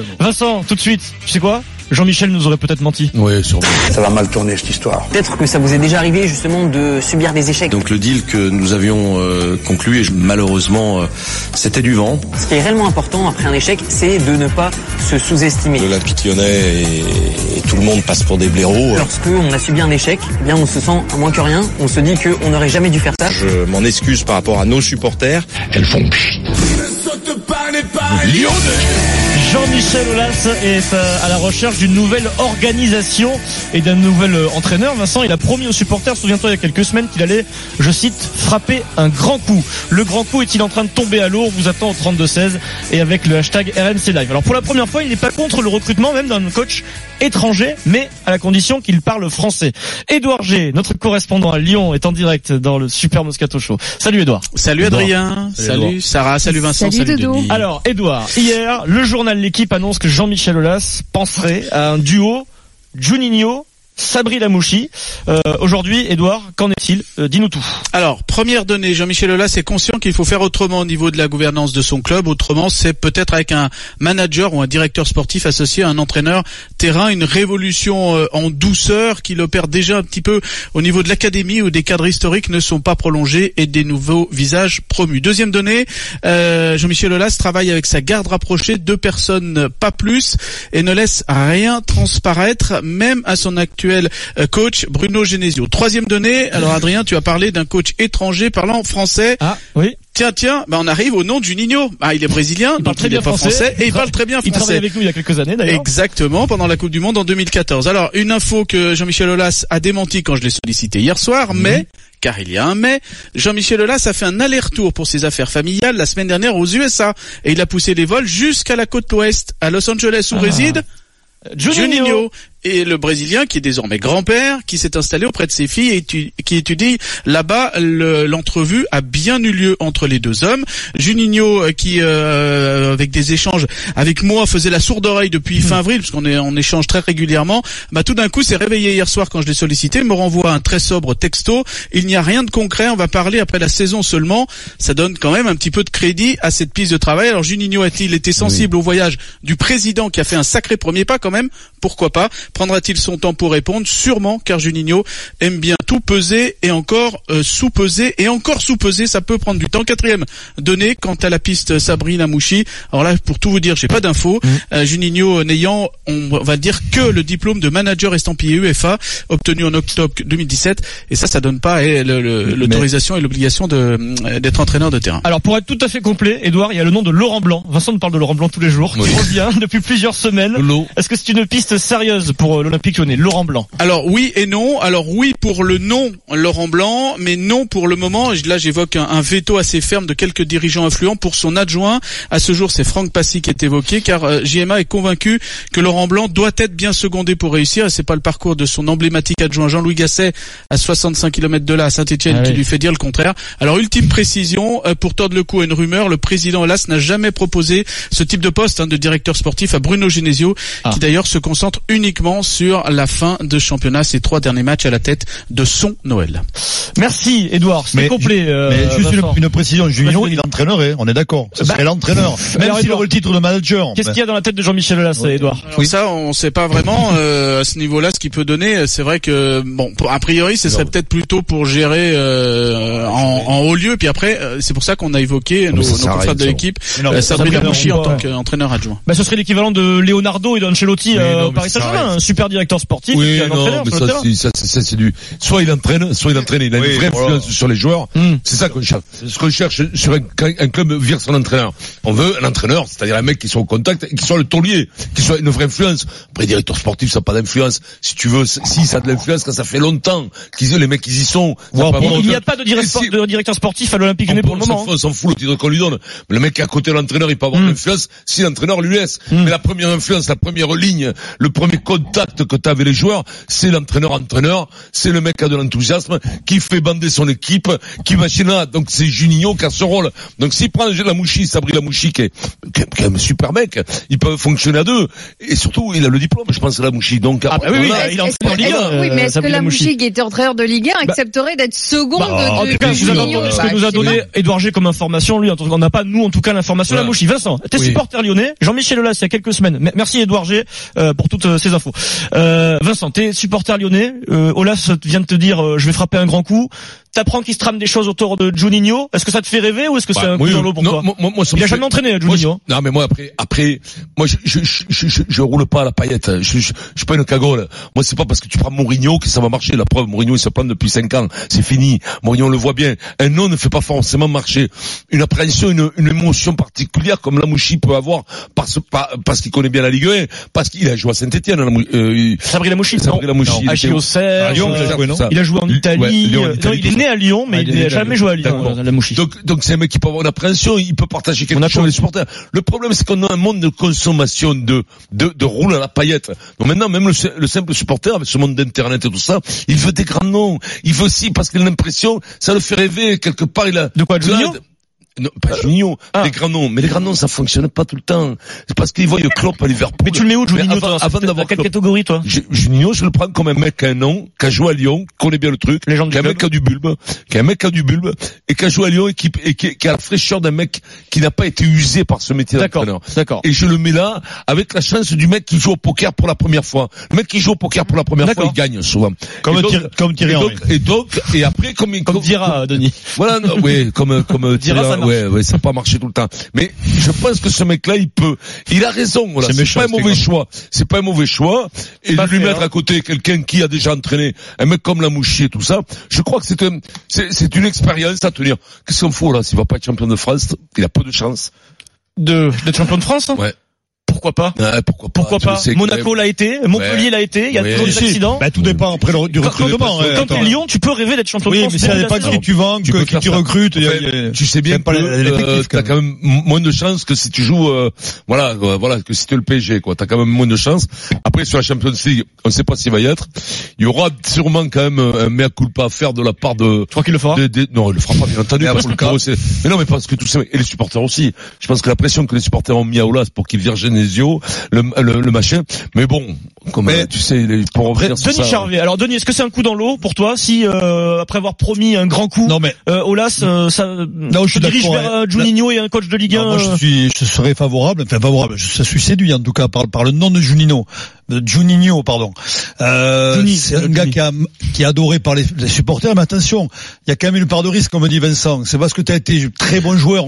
ouais. Vincent, tout de suite, tu sais quoi? Jean-Michel nous aurait peut-être menti. Oui, sûrement. Ça va mal tourner cette histoire. Peut-être que ça vous est déjà arrivé justement de subir des échecs. Donc le deal que nous avions euh, conclu, et je- malheureusement, euh, c'était du vent. Ce qui est réellement important après un échec, c'est de ne pas se sous-estimer. L'Olympique lyonnais et, et tout le monde passe pour des blaireaux. Lorsque on a subi un échec, eh bien on se sent à moins que rien. On se dit qu'on n'aurait jamais dû faire ça. Je m'en excuse par rapport à nos supporters. Jean-Michel Aulas est euh, à la recherche d'une nouvelle organisation et d'un nouvel euh, entraîneur. Vincent, il a promis aux supporters, souviens-toi il y a quelques semaines, qu'il allait, je cite, frapper un grand coup. Le grand coup est-il en train de tomber à l'eau? On vous attend au 32-16 et avec le hashtag RMC Live. Alors pour la première fois, il n'est pas contre le recrutement même d'un coach étranger, mais à la condition qu'il parle français. Édouard G, notre correspondant à Lyon, est en direct dans le Super Moscato Show. Salut Édouard. Salut Édouard. Adrien, Salut, salut, Sarah, salut Vincent, Salut salut. Denis. Alors, Edouard, hier, le journal L'équipe annonce que Jean-Michel Aulas penserait à un duo Juninho Sabri Lamouchi. Euh, Aujourd'hui, Edouard, qu'en est-il? Euh, Dis-nous tout. Alors, première donnée, Jean-Michel Aulas est conscient qu'il faut faire autrement au niveau de la gouvernance de son club. Autrement, c'est peut-être avec un manager ou un directeur sportif associé à un entraîneur terrain, une révolution euh, en douceur qu'il opère déjà un petit peu au niveau de l'académie où des cadres historiques ne sont pas prolongés et des nouveaux visages promus. Deuxième donnée, Jean-Michel Aulas travaille avec sa garde rapprochée, deux personnes, pas plus, et ne laisse rien transparaître, même à son actuel euh, coach Bruno Genesio. Troisième donnée, alors Adrien, tu as parlé d'un coach étranger parlant français. Ah, oui. Tiens, tiens, bah on arrive au nom de Juninho. Ah, il est brésilien, Il donc parle très il bien n'est pas français. français, et il parle très bien Il travaille français. avec nous il y a quelques années d'ailleurs. Exactement, pendant la Coupe du Monde en 2014. Alors, une info que Jean-Michel Aulas a démenti quand je l'ai sollicité hier soir, mais, car il y a un mais, Jean-Michel Aulas a fait un aller-retour pour ses affaires familiales la semaine dernière aux USA, et il a poussé les vols jusqu'à la côte ouest, à Los Angeles, où Ah. réside Juninho. Juninho. Et le Brésilien, qui est désormais grand-père, qui s'est installé auprès de ses filles et qui étudie là-bas, le- l'entrevue a bien eu lieu entre les deux hommes. Juninho, euh, qui, euh, avec des échanges avec moi, faisait la sourde oreille depuis fin avril, parce qu'on est on échange très régulièrement, bah tout d'un coup s'est réveillé hier soir quand je l'ai sollicité, me renvoie un très sobre texto. Il n'y a rien de concret, on va parler après la saison seulement. Ça donne quand même un petit peu de crédit à cette piste de travail. Alors Juninho a-t-il été sensible au voyage du président qui a fait un sacré premier pas quand même? Pourquoi pas? Prendra-t-il son temps pour répondre Sûrement, car Juninho aime bien tout peser et encore euh, sous-peser et encore sous-peser, ça peut prendre du temps. Quatrième donnée, quant à la piste Sabrina Mouchi. Alors là, pour tout vous dire, j'ai pas d'infos. Euh, Juninho n'ayant, on va dire, que le diplôme de manager estampillé UEFA obtenu en octobre 2017, et ça, ça donne pas eh, l'autorisation et l'obligation euh, d'être entraîneur de terrain. Alors pour être tout à fait complet, Edouard, il y a le nom de Laurent Blanc. Vincent nous parle de Laurent Blanc tous les jours. Oui. Qui revient depuis plusieurs semaines. Est-ce que c'est une piste sérieuse pour euh, l'Olympique lyonnais Laurent Blanc. Alors oui et non. Alors oui pour le nom Laurent Blanc, mais non pour le moment. Là j'évoque un, un veto assez ferme de quelques dirigeants influents pour son adjoint. À ce jour c'est Franck Passy qui est évoqué car euh, JMA est convaincu que Laurent Blanc doit être bien secondé pour réussir. Et c'est pas le parcours de son emblématique adjoint Jean-Louis Gasset à 65 km de là à Saint-Etienne Ah qui oui. lui fait dire le contraire. Alors ultime précision euh, pour tordre le cou à une rumeur, le président Hélas n'a jamais proposé ce type de poste hein, de directeur sportif à Bruno Genesio Ah. qui d'ailleurs se concentre uniquement sur la fin de championnat, ses trois derniers matchs à la tête de son Noël. Merci Edouard, c'est complet. euh, Mais juste une, précision, Vas-y. il entraînerait, on est d'accord. Ce Bah, serait l'entraîneur. Même alors, s'il aurait le titre de manager. Qu'est-ce qu'il y a dans la tête de Jean-Michel Aulas, Edouard Alors ça, on sait pas vraiment euh, à ce niveau-là ce qu'il peut donner. C'est vrai que bon, pour- a priori, ce serait peut-être plutôt pour gérer euh, en, en haut lieu. Puis après, euh, c'est pour ça qu'on a évoqué nos, ça nos à confrères de l'équipe, euh, Sabrina Mouchi en tant qu'entraîneur adjoint. bah, ce serait l'équivalent de Leonardo et d'Ancelotti euh, au Paris Saint-Germain. Un super directeur sportif Oui, un non, entraîneur mais ça, c'est, ça, c'est, ça, c'est du, soit il entraîne, soit il entraîne, il a Oui, une vraie voilà. influence sur les joueurs. Hmm. C'est ça qu'on cherche. C'est ce qu'on cherche sur un, club vire son entraîneur. On veut un entraîneur, c'est-à-dire un mec qui soit au contact, et qui soit le taulier, qui soit une vraie influence. Après, directeur sportif, ça n'a pas d'influence. Si tu veux, si ça a de l'influence, quand ça fait longtemps qu'ils, les mecs, ils y sont. pas il n'y a pas de, direct- Et si- de directeur sportif à l'Olympique on, lyonnais pour le s'en moment. fout, on s'en fout le titre qu'on lui donne. Mais le mec qui est à côté de l'entraîneur, il peut avoir Mm. de l'influence si l'entraîneur lui laisse. Mm. Mais la première influence, la première ligne, le premier code contact que tu as avec les joueurs, c'est l'entraîneur-entraîneur, c'est le mec qui a de l'enthousiasme, qui fait bander son équipe, qui machine là. Donc c'est Juninho qui a ce rôle. Donc s'il prend la Mouchi, Sabri la Mouchi, qui est, qui est un super mec, ils peuvent fonctionner à deux. Et surtout, il a le diplôme, je pense, la Mouchi. Donc Ah bah oui, oui, voilà. il est en en que- Ligue 1. est-ce- oui, mais est-ce que Sabri la Lamouchi. Mouchi, qui était entraîneur de Ligue 1, accepterait d'être seconde Bah, en de, tout cas, de vous avez Juninho entendu ce Bah, que nous a donné. Edouard G comme information. Lui, en tout cas, on n'a pas, nous, en tout cas, l'information. La Mouchi. Vincent, t'es Oui. supporter lyonnais. Jean-Michel Aulas, il y a quelques semaines. Merci Edouard G euh, pour toutes euh, ces infos. Euh, Vincent, t'es supporter lyonnais. Euh, Aulas vient de te dire, euh, je vais frapper un grand coup. T'apprends qu'il se trame des choses autour de Juninho. Est-ce que ça te fait rêver ou est-ce que c'est un coup dans l'eau pour non, toi moi, moi, Il a fait- jamais entraîné, Juninho. je- non, mais moi après, après, moi je je je je, je, roule pas à la paillette. Je, je, je suis pas une cagole. Moi c'est pas parce que tu prends Mourinho que ça va marcher. La preuve, Mourinho il se plante depuis cinq ans. C'est fini. Mourinho on le voit bien. Un nom ne fait pas forcément marcher. Une appréhension, une, une émotion particulière comme la Mouchi peut avoir parce parce qu'il connaît bien la Ligue 1, parce qu'il a joué à Saint-Etienne. Euh, Sabri Lamouchi. Sabri Lamouchi, il était- Lyon, euh, il a joué, non Il a joué en Ouais, Italie. Lyon, Euh, Italie, non, il est tout né à Lyon, mais Ah, il n'a jamais Lyon. joué à Lyon, Lamouchi. Donc, donc c'est un mec qui peut avoir une appréhension, il peut partager quelque chose avec les supporters. Le problème, c'est qu'on a un monde de consommation, de, de, de roule à la paillette. Donc maintenant, même le, le simple supporter, avec ce monde d'internet et tout ça, il veut des grands noms. Il veut aussi, parce qu'il a l'impression, ça le fait rêver, quelque part, il a... De quoi, Juninho non, pas Juninho, ah. les grands noms. Mais les grands noms, ça fonctionne pas tout le temps. C'est parce qu'ils voient le Klopp à Liverpool. Mais tu le mets où, Juninho, avant, avant d'avoir quelle catégorie, toi je- Juninho, je le prends comme un mec qui a un nom, qui a joué à Lyon, qui connaît bien le truc, qui est un mec qui a du bulbe, qui est un mec qui a du bulbe, et qui a joué à Lyon et qui, et qui, qui a la fraîcheur d'un mec qui n'a pas été usé par ce métier D'accord, d'entraîneur. d'accord. Et je le mets là, avec la chance du mec qui joue au poker pour la première fois. Le mec qui joue au poker pour la première fois, il gagne souvent. Comme Et donc- Thierry- comme Thierry et donc, et donc, et après, comme, il- Comme dira Denis. voilà, non, oui, comme comme Dira, Ouais, ouais, ça n'a pas marché tout le temps. Mais je pense que ce mec-là, il peut, il a raison. Voilà, C'est pas un mauvais choix. C'est pas un mauvais choix. Et de lui mettre hein. à côté quelqu'un qui a déjà entraîné un mec comme la et tout ça, je crois que c'est un, c'est, c'est une expérience à tenir. Qu'est-ce qu'on fout là? S'il va pas être champion de France, il a peu de chance. De, d'être champion de France? hein Ouais. Pourquoi pas? Ouais, pourquoi pas Pourquoi pas Monaco l'a été, Montpellier l'a été, il y a Ouais. toujours des accidents. Bah, tout dépend après le- du recrutement. quand- hein, t'es Lyon, tu peux rêver d'être champion de Oui, France. mais ça dépend qui tu vends, Tu que- peux qui tu recrutes. il y a- Enfin, il y a- tu sais bien que euh, t'as même. quand même moins de chances que si tu joues, euh, voilà, euh, voilà, que si tu es le PSG, quoi. T'as quand même moins de chances. Après, sur la Champions League, on sait pas s'il va y être. Il y aura sûrement quand même un mea culpa à faire de la part de. Tu crois qu'il le fera non, il le fera pas, bien entendu, Mais parce pour que Mais non, mais parce que tout ça, et les supporters aussi. Je pense que la pression que les supporters ont mis à Olas pour qu'il vire Genesio, le, le, le machin. Mais bon, comme Mais- euh, tu sais, pour revenir sur Denis ça. Charvet. Alors Denis, est-ce que c'est un coup dans l'eau pour toi si euh, après avoir promis un grand coup, Non, mais euh, Olas, euh, ça où je suis dirige vers ouais. euh, Juninho et un coach de Ligue 1 Non, moi, je euh, suis, je serais favorable, enfin favorable, je, je suis séduit en tout cas par, par le nom de Juninho, de Juninho, pardon. Euh, Juni, c'est un Juni. gars qui, a, qui est adoré par les, les supporters, mais attention, il y a quand même une part de risque, comme dit Vincent. C'est parce que tu as été très bon joueur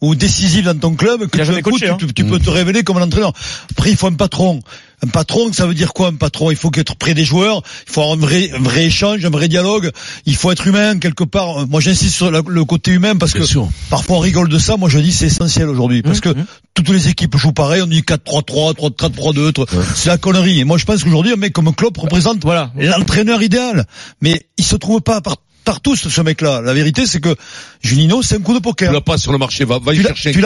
ou décisif dans ton club que coup, coaché, tu, hein. tu- tu peux te révéler comme un entraîneur. Après, il faut un patron. Un patron, ça veut dire quoi un patron? Il faut être près des joueurs, il faut avoir un vrai, un vrai échange, un vrai dialogue, il faut être humain quelque part. Moi j'insiste sur la- le côté humain parce Bien que sûr. Parfois on rigole de ça, moi je dis c'est essentiel aujourd'hui parce que toutes les équipes jouent pareil, on dit 4-3-3, 3-4-3-2, c'est la connerie. Et moi je pense qu'aujourd'hui un mec comme Klopp représente Voilà. l'entraîneur idéal, mais il se trouve pas par, partout ce, ce mec-là. La vérité c'est que Juninho c'est un coup de Tu poker. l'as pas sur le marché, va, va y Tu chercher tu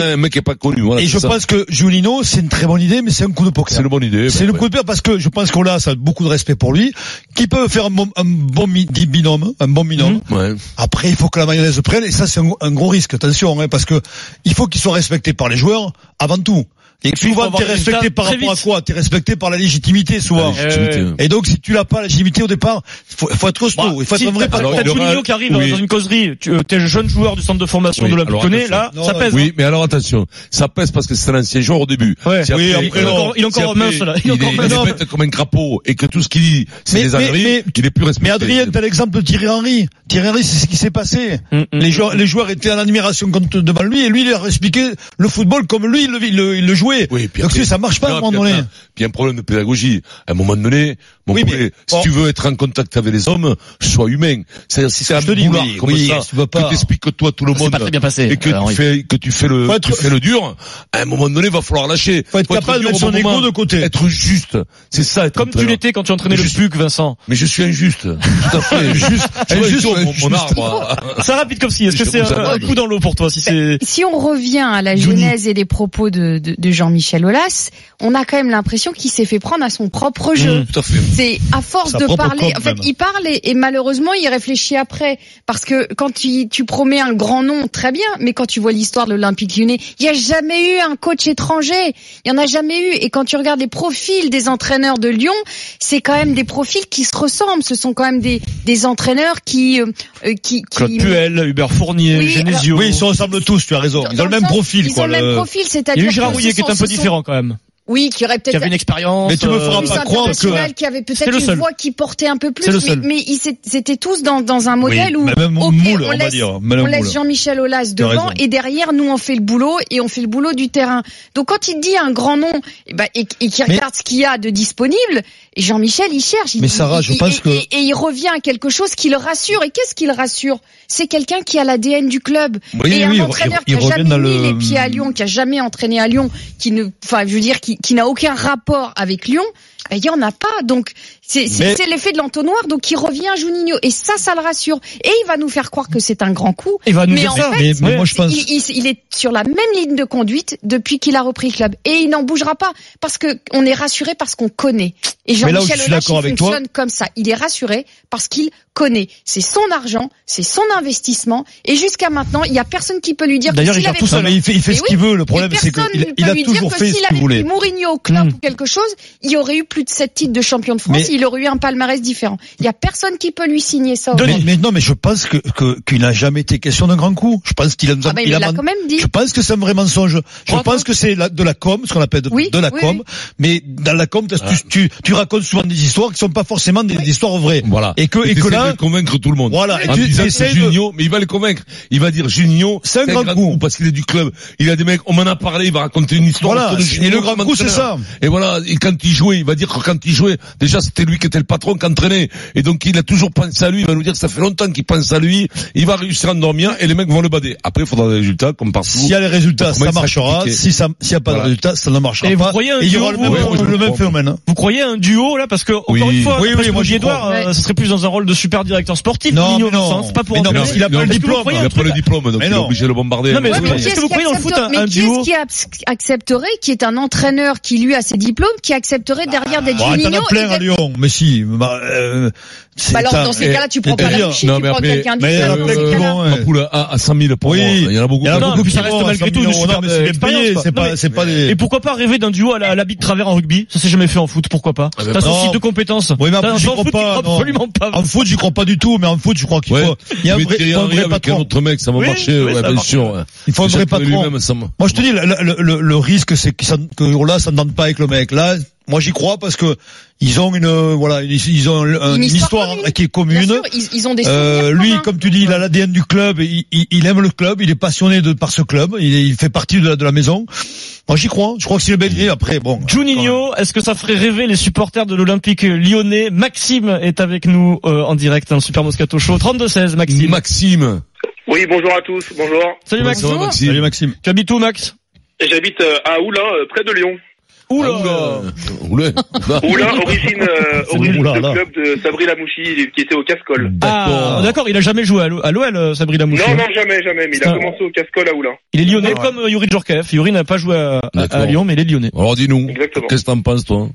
un mec qui est pas connu. Voilà, Et je ça. pense que Juninho c'est une très bonne idée, mais c'est un coup de poker. c'est une bonne idée. C'est ben le ouais. coup de poker parce que je pense qu'on a ça a beaucoup de respect pour lui, qui peut faire un bon, un bon binôme, un bon binôme. Ouais. Après, il faut que la mayonnaise prenne, et ça, c'est un, un gros risque. Attention, hein, parce que il faut qu'il soit respecté par les joueurs avant tout. Et il souvent, t'es respecté par rapport à quoi? T'es respecté par la légitimité, souvent. La légitimité. Euh, Et donc, si tu l'as pas, la légitimité au départ, faut, faut être costaud, il faut être si un vrai t'as il Juninho qui arrive oui. dans une causerie, tu euh, t'es jeune joueur du centre de formation Oui, de l'Olympique là, ça pèse. Oui, mais alors attention, ça pèse parce que c'est un ancien joueur au début. Ouais. Si Oui, après, il est non. encore, il est si encore mince, là. Il est Il encore mince. il est comme un crapaud et que tout ce qu'il dit, c'est des âneries, mais- qu'il est plus respecté. Mais Adrien, t'as l'exemple de Thierry Henry. Thierry Henry, c'est ce qui s'est passé. Mm, mm, Les joueurs, étaient en admiration devant lui, et lui, il leur expliqué le football comme lui, il le, il jouait. Oui, puis Donc, après- ça marche pas, à un moment donné. Puis un problème de pédagogie. À un moment donné, mon Oui, mais- si bon. tu veux être en contact avec les hommes, sois humain. C'est-à-dire si c'est un boulard oui, comme oui, ça, tu vas pas- que t'expliques que toi tout le C'est monde pas très bien passé, et que euh, tu fais que tu fais le Faut être- tu fais le dur, à un moment donné, va falloir lâcher. Faut être capable de mettre bon son ego de côté. Être juste, c'est ça. Être Comme tu l'étais quand tu entraînais Mais le je- PUC, Vincent. Mais je suis injuste. Tout à fait. juste. Injuste, mon, arbre. Ça rapide comme si. Est-ce que c'est un, coup dans l'eau pour toi si c'est Si on revient à la genèse et les propos de, de, de Jean-Michel Aulas, on a quand même l'impression qu'il s'est fait prendre à son propre jeu. Mmh, tout à fait. C'est à force de parler. En fait, même. il parle et, et malheureusement, il réfléchit après. Parce que quand tu, tu promets un grand nom, très bien. Mais quand tu vois l'histoire de l'Olympique Lyonnais, il n'y a jamais eu un coach étranger. Il y en a jamais eu. Et quand tu regardes les profils des entraîneurs de Lyon, c'est quand même des profils qui se ressemblent. Ce sont quand même des, des entraîneurs qui, euh, euh, qui, Claude qui Puel, Hubert Fournier, Oui, Genesio. Oui, ils se ressemblent tous, tu as raison. Ils ont le même sens- profil, Ils quoi. ont le même profil, Il y c'est-à-dire a eu Gérard Rouillet qui est un peu sont- différent quand même. Oui, qui aurait peut-être Qui avait une expérience. Mais tu me euh, feras plus pas croire que- international, qui avait peut-être une voix qui portait un peu plus, mais, ils c'était tous dans, dans un modèle Oui, où même moule, on on va laisse, dire. Même on moule. laisse Jean-Michel Aulas devant et derrière nous on fait le boulot et on fait le boulot du terrain. Donc quand il dit un grand nom et, ben, et, et qu'il Mais- regarde ce qu'il y a de disponible, Jean-Michel il cherche, il, Mais Sarah, il- je il- pense et, que- et, et il revient à quelque chose qui le rassure. Et qu'est-ce qui le rassure? C'est quelqu'un qui a l'ADN du club Oui, et oui, un entraîneur il qui a jamais mis le- les pieds à Lyon, qui a jamais entraîné à Lyon, qui ne, enfin, je veux dire, qui, qui n'a aucun rapport avec Lyon. ben, Il y en a pas, donc c'est Mais- l'effet de l'entonnoir, donc il revient à Juninho et ça, ça le rassure et il va nous faire croire que c'est un grand coup. Il va nous Mais dire en ça. fait, Mais, moi, je pense. Il, est sur la même ligne de conduite depuis qu'il a repris le club et il n'en bougera pas parce que on est rassuré parce qu'on connaît. Et Jean-Michel je suis Aulas, d'accord il avec toi- fonctionne comme ça. Il est rassuré parce qu'il connaît. C'est son argent, c'est son investissement et jusqu'à maintenant, il y a personne qui peut lui dire que D'ailleurs, il tout mais il fait, il fait ce qu'il veut. Le problème, c'est qu'il a lui dire toujours que fait s'il ce qu'il voulait. Mourinho au club Mm. ou quelque chose, il y aurait eu plus de 7 titres de champion de France, Mais- il aurait eu un palmarès différent. Il y a personne qui peut lui signer ça. Denis. Mais, mais non, mais je pense que que- qu'il n'a jamais été question d'un grand coup. Je pense qu'il a, Ah ben, il a man- quand même dit. Je pense que c'est un vrai mensonge. Je pense que c'est de la com, ce qu'on appelle de, Oui, de la oui, com. oui. Mais dans la com, t'as- tu, tu, tu racontes souvent des histoires qui sont pas forcément des, des histoires vraies. Voilà. Et que, et que là, de convaincre tout le monde. voilà. Et En tu disant que essaies de- Juninho, mais il va les convaincre. Il va dire Juninho, C'est un grand coup. parce qu'il est du club. Il a des mecs, on m'en a parlé, il va raconter une histoire. Voilà. Et le grand coup, c'est ça. Et voilà. Et quand il jouait, il va dire que quand il jouait, déjà c'était lui qui était le patron qui entraînait. Et donc il a toujours pensé à lui. Il va nous dire que ça fait longtemps qu'il pense à lui. Il va réussir à endormir et les mecs vont le bader. Après, il faudra des résultats comme partout. S'il y a les résultats, ça marchera. Si ça, s'il y a pas Voilà. de résultats, ça ne marchera Et vous pas. croyez un Et il y aura duo, le vous, même, le phénomène. hein. Vous croyez un duo là parce que encore Oui. une fois, Oui, oui, ce moi, Edouard, euh, ça serait plus dans un rôle de super directeur sportif. Non, non. le sens, pas pour Mais non, qu'il a pas Non, le mais diplôme. Il a pas le diplôme, donc il est non. obligé de le bombarder. Non, mais Ouais, est-ce que- vous croyez dans le foot un, mais un qui duo qui accepterait, qui est un entraîneur qui lui a ses diplômes, qui accepterait derrière d'être Bon, t'en Juninho d'être- Lyon. Mais si, bah, alors dans ces cas-là, tu prends pas la tu prends quelqu'un mais d'autre. à, à 100 000 pour Oui. moi. Il y en a beaucoup. Il y en a beaucoup qui ça reste malgré 100 tout une super Non, mais c'est bien expérience, c'est pas, c'est pas des. Et pourquoi pas rêver d'un duo à la, à l'habit de travers en rugby? Ça s'est jamais fait en foot, pourquoi pas? Ah, T'as site de compétences. Oui, mais après, un j'y crois foot pas, absolument pas. En foot, j'y crois pas du tout, mais en foot, je crois qu'il faut, il y a un vrai, patron. autre mec, ça va marcher, bien sûr. Il faut un vrai patron. Moi, je te dis, le, le, le, le risque, c'est que, ça, que là, ça ne donne pas avec le mec. Là, moi, j'y crois parce que ils ont une, euh, voilà, ils, ils ont un- une, histoire, qui est commune. sûr, ils, ils ont des Euh, lui, communs. comme tu dis, il a l'ADN du club, il, il, il aime le club, il est passionné de par ce club, il, il fait partie de la, de la maison. Moi, j'y crois. Je crois que c'est le Belgique. Après, bon. Juninho, est-ce que ça ferait rêver les supporters de l'Olympique lyonnais? Maxime est avec nous euh, en direct dans le Super Moscato Show. 32-16, Maxime. Maxime. Oui, bonjour à tous, bonjour. Salut Max. Maxime? Salut Maxime. Tu habites où Max? J'habite euh, à Oulin, euh, près de Lyon. Oula Oula. Oula. Origine, euh, origine de là. club de Sabri Lamouchi, qui était au Cascol. Ah, d'accord, il a jamais joué à l'O- à l'OL, euh, Sabri Lamouchi. Non, non, jamais, jamais, mais il a commencé au Cascol à Oulin. Il est lyonnais Ah, ouais. comme euh, Yuri Djorkaeff. Yuri n'a pas joué à, à-. Lyon, mais il est lyonnais. Alors dis-nous, Exactement. qu'est-ce que t'en penses toi?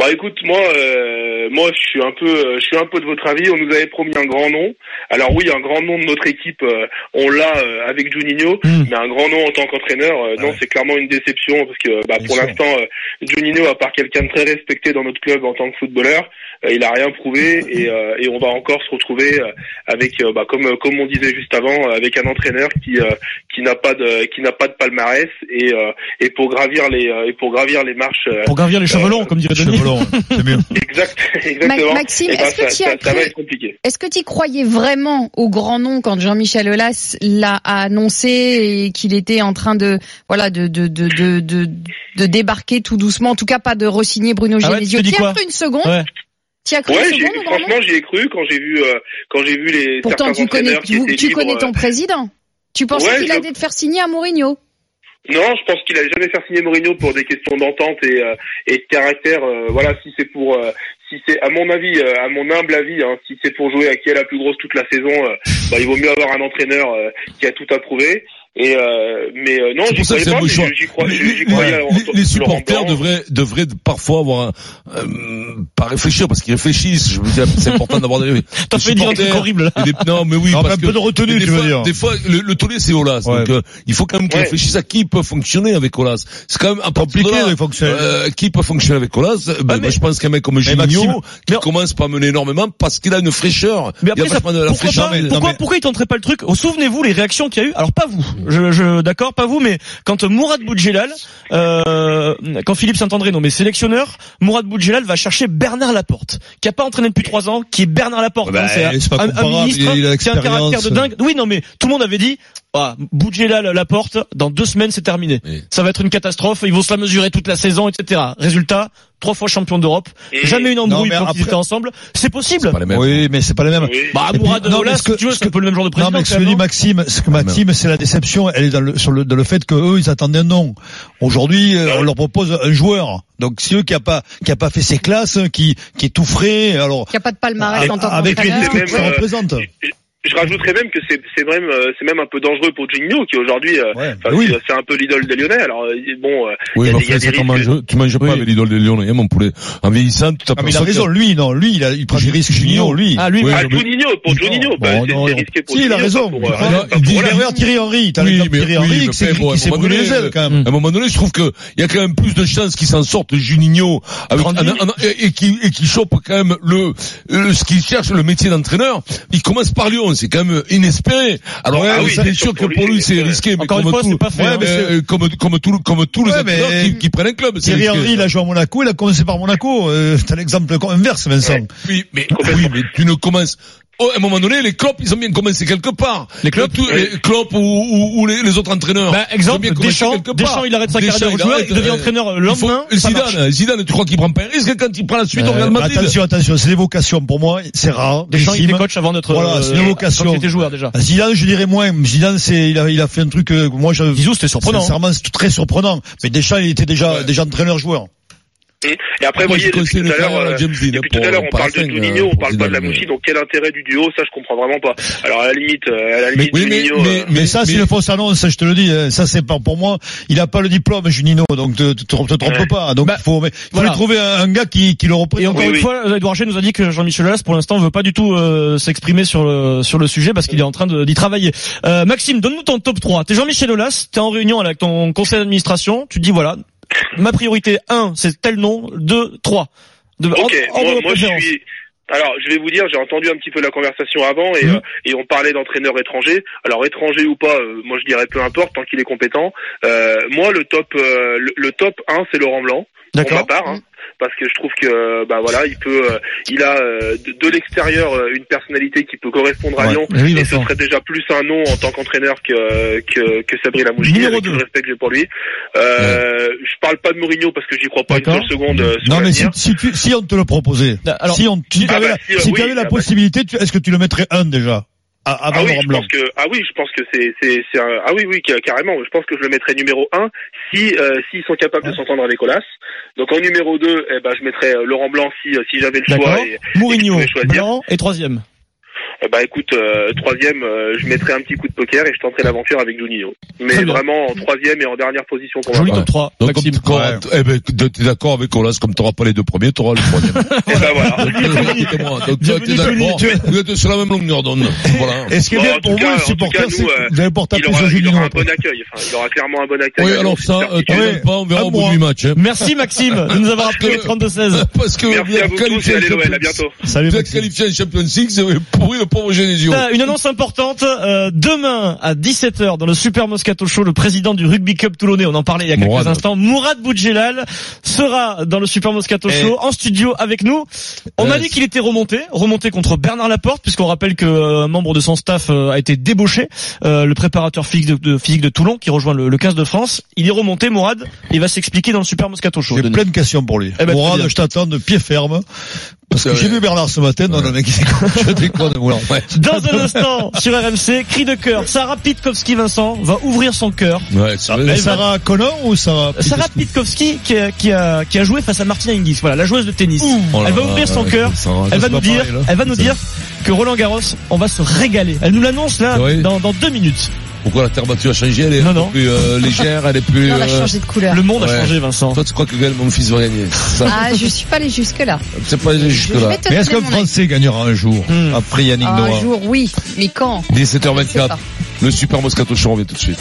Bah écoute, moi, euh, moi, je suis un peu, je suis un peu de votre avis. On nous avait promis un grand nom. Alors oui, un grand nom de notre équipe, euh, on l'a euh, avec Juninho, Hmm. mais un grand nom en tant qu'entraîneur, euh, non, Ouais. c'est clairement une déception parce que, bah, pour l'instant, euh, Juninho, à part quelqu'un de très respecté dans notre club en tant que footballeur, euh, il a rien prouvé et, euh, et on va encore se retrouver euh, avec, bah, comme comme on disait juste avant, avec un entraîneur qui euh, qui n'a pas de qui n'a pas de palmarès et euh, et pour gravir les et pour gravir les marches. Pour gravir les chevelons, comme dirait Denis. Longs, c'est mieux. Exact, exactement. Maxime, Eh ben, est-ce que ça, tu cru- croyais vraiment au grand nom quand Jean-Michel Aulas l'a annoncé et qu'il était en train de voilà de de de de de, de débarquer tout doucement, en tout cas pas de re-signer Bruno Ah ouais, tu Genesio. dis tu as cru une seconde Ouais. Tu as cru Ouais, une seconde franchement, j'y ai cru quand j'ai vu euh, quand j'ai vu les Pourtant certains tu connais qui tu, étaient tu libres, connais ton euh, président. Tu pensais Ouais, qu'il je- allait te faire signer à Mourinho Non, je pense qu'il allait jamais faire signer Mourinho pour des questions d'entente et, euh, et de caractère. euh, voilà, si c'est pour, euh, si c'est à mon avis, à mon humble avis, hein, si c'est pour jouer à qui est la plus grosse toute la saison, bah, il vaut mieux avoir un entraîneur qui a tout approuvé. Et euh, mais euh, non, C'est j'y pour ça que croyais pas, j'y crois- Les- j'y les- croyais les- supporters devraient, devraient parfois avoir un, euh, pas réfléchir parce qu'ils réfléchissent. Je veux dire, c'est important d'avoir des. T'as fait dire un truc horrible, là. des- non, mais oui, Non, parce un que peu de retenue, des tu veux fois- dire. Des fois, le, le taulier c'est Olas, Ouais. donc euh, il faut quand même qu'ils Ouais. réfléchissent à qui peut fonctionner avec Olas. C'est quand même Compliqué de là, de fonctionner. euh, qui peut fonctionner avec Olas. Ben, moi, je pense qu'un mec comme Juninho qui commence pas à mener énormément parce qu'il a une fraîcheur. Mais il y a après, ça, vachement de la pourquoi, pourquoi, il tenterait pas le truc? Souvenez-vous les réactions qu'il y a eu. Alors pas vous, je, je d'accord, pas vous, mais quand Mourad Boudjelal, euh, quand Philippe Saint-André nommé sélectionneur, Mourad Boudjelal va chercher Bernard Laporte, qui a pas entraîné depuis trois ans, qui est Bernard Laporte. Bah, hein, c'est un, ministre qui a un caractère de dingue. Oui, non, mais tout le monde avait dit. Ah, Boudjelal Laporte, dans deux semaines c'est terminé. Oui. Ça va être une catastrophe. Ils vont se la mesurer toute la saison, etc. Résultat, trois fois champion d'Europe. Et- Jamais une embrouille quand ils après- étaient ensemble. C'est possible. c'est pas les mêmes. Oui, mais c'est pas les mêmes. Oui. Bah, Mourad non, mais ce que- si tu veux, ce c'est un peu le même genre de Non, président. mais ce que dit non Maxime, ce que Maxime, c'est la déception. Elle est dans le, sur le, dans le fait que eux, ils attendaient un nom. Aujourd'hui, euh, on leur propose un joueur. Donc, si eux qui a pas, qui a pas fait ses classes, qui, qui est tout frais, alors, Il n'y a pas de palmarès avec, en tant avec les que ça euh, représente. Je- rajouterais même que c'est c'est même euh, c'est même un peu dangereux pour Gigno qui aujourd'hui euh, Ouais, oui. c'est- un peu l'idole des Lyonnais. Alors euh, bon, euh, Oui, il y a mais y a des risques. tu manges pas avec l'idole des Lyonnais, hein, mon poulet. En vieillissant, tu Ah, mais il a raison, que- lui, non, lui, il, a, il prend des risques, Juninho, lui. Ah, lui, Oui, Ah, Juninho, pour Juninho, Bon, bah, c'est risqué pour Si, il a raison. pour, euh, Ah, Thierry Henry, t'as Oui, Thierry Henry qui s'est brûlé les ailes, quand même. À un moment donné, je trouve que il y a quand même plus de chances qu'il s'en sorte Juninho et, qui et qui chope quand même le, le- ce qu'il cherche le métier d'entraîneur. Il commence par Lyon, c'est quand même inespéré. Alors Ouais, ah, oui, c'est sûr que pour lui, lui c'est risqué, mais Encore comme une fois, tout, c'est pas fait, ouais, mais c'est- comme comme tout comme tous les mais- qui, qui prennent un club. c'est Thierry risqué. Henry, il a joué à Monaco, il a commencé par Monaco. Euh, t'as l'exemple inverse, Vincent. Ouais. Oui, mais oui, mais tu ne commences. Oh, à un moment donné, les Klopp, ils ont bien commencé quelque part. Les Tous- les Klopp ou, ou, ou les, les autres entraîneurs. Bah, exemple, Deschamps. Deschamps, il arrête sa carrière de joueur, il devient euh, entraîneur le faut- lendemain, marche. Zidane, Zidane, tu crois qu'il prend pas un risque quand il prend la suite au Real Euh, Madrid attention, attention, c'est des vocations. Pour moi, c'est rare. Deschamps, il était coach avant d'être, Voilà, c'est euh, quand il était joueur déjà. Zidane, je dirais moins. Zidane, c'est, il a, il a fait un truc moi, je, Zizou, c'était surprenant. Sincèrement, c'est très surprenant. Mais Deschamps, il était déjà, déjà entraîneur-joueur. Et après, vous Moi, voyez, je depuis tout à l'heure, euh, tout à l'heure, on parle de Juninho, euh, on parle pas de la Mouchi, donc quel intérêt du duo, ça je comprends vraiment pas. Alors à la limite, euh, à la limite, oui, mais- Juninho, mais- euh, Mais ça, c'est une fausse annonce, je te le dis. hein. Ça, c'est pas pour moi. Il a pas le diplôme, Junino, donc te, te, te trompe Ouais. pas. Donc Bah, il faut, lui trouver un, un gars qui, qui le Et représente. encore Oui, une oui. fois, Edouard G nous a dit que Jean-Michel Aulas, pour l'instant, veut pas du tout euh, s'exprimer sur le sur le sujet parce qu'il est en train d'y travailler. Euh, Maxime, donne-nous ton top 3. T'es Jean-Michel Aulas, t'es en réunion avec ton conseil d'administration, tu te dis voilà, ma priorité 1, c'est tel nom, 2, 3. De, moi, moi je suis. Alors, je vais vous dire, j'ai entendu un petit peu la conversation avant et, Mhm. euh, et on parlait d'entraîneur étranger. Alors étranger ou pas, euh, moi je dirais peu importe tant qu'il est compétent. Euh, moi le top, euh, le, le top 1 c'est Laurent Blanc pour ma part, hein, parce que je trouve que bah voilà, il peut, euh, il a euh, de, de l'extérieur euh, une personnalité qui peut correspondre à Ouais. Lyon. Oui, et ce serait déjà plus un nom en tant qu'entraîneur que que, que Sabri Lamouchi, avec tout le respect que j'ai pour lui. Euh, Je parle pas de Mourinho parce que j'y crois pas une seule seconde. euh, sur Non, mais si, si, tu, si on te le proposait, Alors, si on, si tu Ah avais, bah, la, si, euh, si oui, avais la ah bah. possibilité, est-ce que tu le mettrais un déjà? Avant Ah oui, je Blanc pense que ah oui, je pense que c'est c'est c'est un- ah oui oui ca- carrément. Je pense que je le mettrais numéro un si euh, s'ils sont capables de s'entendre avec Olas. Donc en numéro 2 eh ben je mettrais euh, Laurent Blanc si euh, si j'avais le D'accord. choix. Et, Mourinho, et. Blanc et troisième. Eh ben écoute, euh, troisième, euh, je mettrais un petit coup de poker et je tenterais l'aventure avec Juninho. Mais Très bien. vraiment en troisième et en dernière position pour Joli moi. top 3. Donc, comme, Maxime. quand- eh ben, t'es d'accord avec Olas, comme t'auras pas les deux premiers, t'auras le troisième. Et ben voilà. Écoutez-moi, donc, Bienvenue, t'es d'accord. Tony. Vous êtes sur la même longueur d'onde. Voilà. Et ce qui est bien pour vous, les supporters, c'est que euh, vous allez porter Il aura, à il aura Juninho. un bon accueil. Enfin, il aura clairement un bon accueil. Oui, à alors ça, euh, donnes pas, on verra À au bout du match. Hein. Merci Maxime de nous avoir appelé Parce que- 32-16. Parce que Merci vous à êtes qualifié à Champions- bientôt. Salut, Vous êtes qualifié en Champions League, c'est pourri le pauvre Genesio. Euh, Une annonce importante, euh, demain à 17h dans le Super Moscato Show, le président du Rugby Club Toulonnais, on en parlait il y a quelques Mourad. instants, Mourad Boudjelal sera dans le Super Moscato. Show en studio avec nous. On a Ouais. dit qu'il était remonté, remonté contre Bernard Laporte, puisqu'on rappelle que euh, un membre de son staff euh, a été débauché, euh, le préparateur physique de, de- physique de Toulon qui rejoint le, le 15 de France. Il est remonté, Mourad, il va s'expliquer dans le Super Moscato Show. J'ai plein de questions pour lui. Eh ben, Mourad, je t'attends de pied ferme. Parce que j'ai vu Bernard ce matin, non, le mec, je déconne. Ouais. Dans un instant, sur RMC, cri de cœur, Sarah Pitkowski, Vincent, va ouvrir son cœur Ouais, Sarah Connor ou Sarah Sarah Pitkowski qui a, qui a, qui a joué face à Martina Hingis, voilà, la joueuse de tennis. Oh elle va ouvrir son cœur. Elle va nous dire, elle va nous dire que Roland Garros, on va se régaler. Elle nous l'annonce là Oui. dans, dans deux minutes. Pourquoi la terre battue a changé? Elle est Non, non. plus euh, légère, elle est plus. Non, elle a euh, changé de couleur. Le monde a changé, Vincent. Toi, tu crois que Gaël, mon fils, va gagner? Ça Ah, je suis pas allé jusque là. C'est pas jusque là. Mais est-ce qu'un. Français gagnera un jour? Hmm. après Yannick Ah, Noah Un jour, oui. Mais quand? Je sais 17h24. pas. Le Super Moscato Show, on revient tout de suite.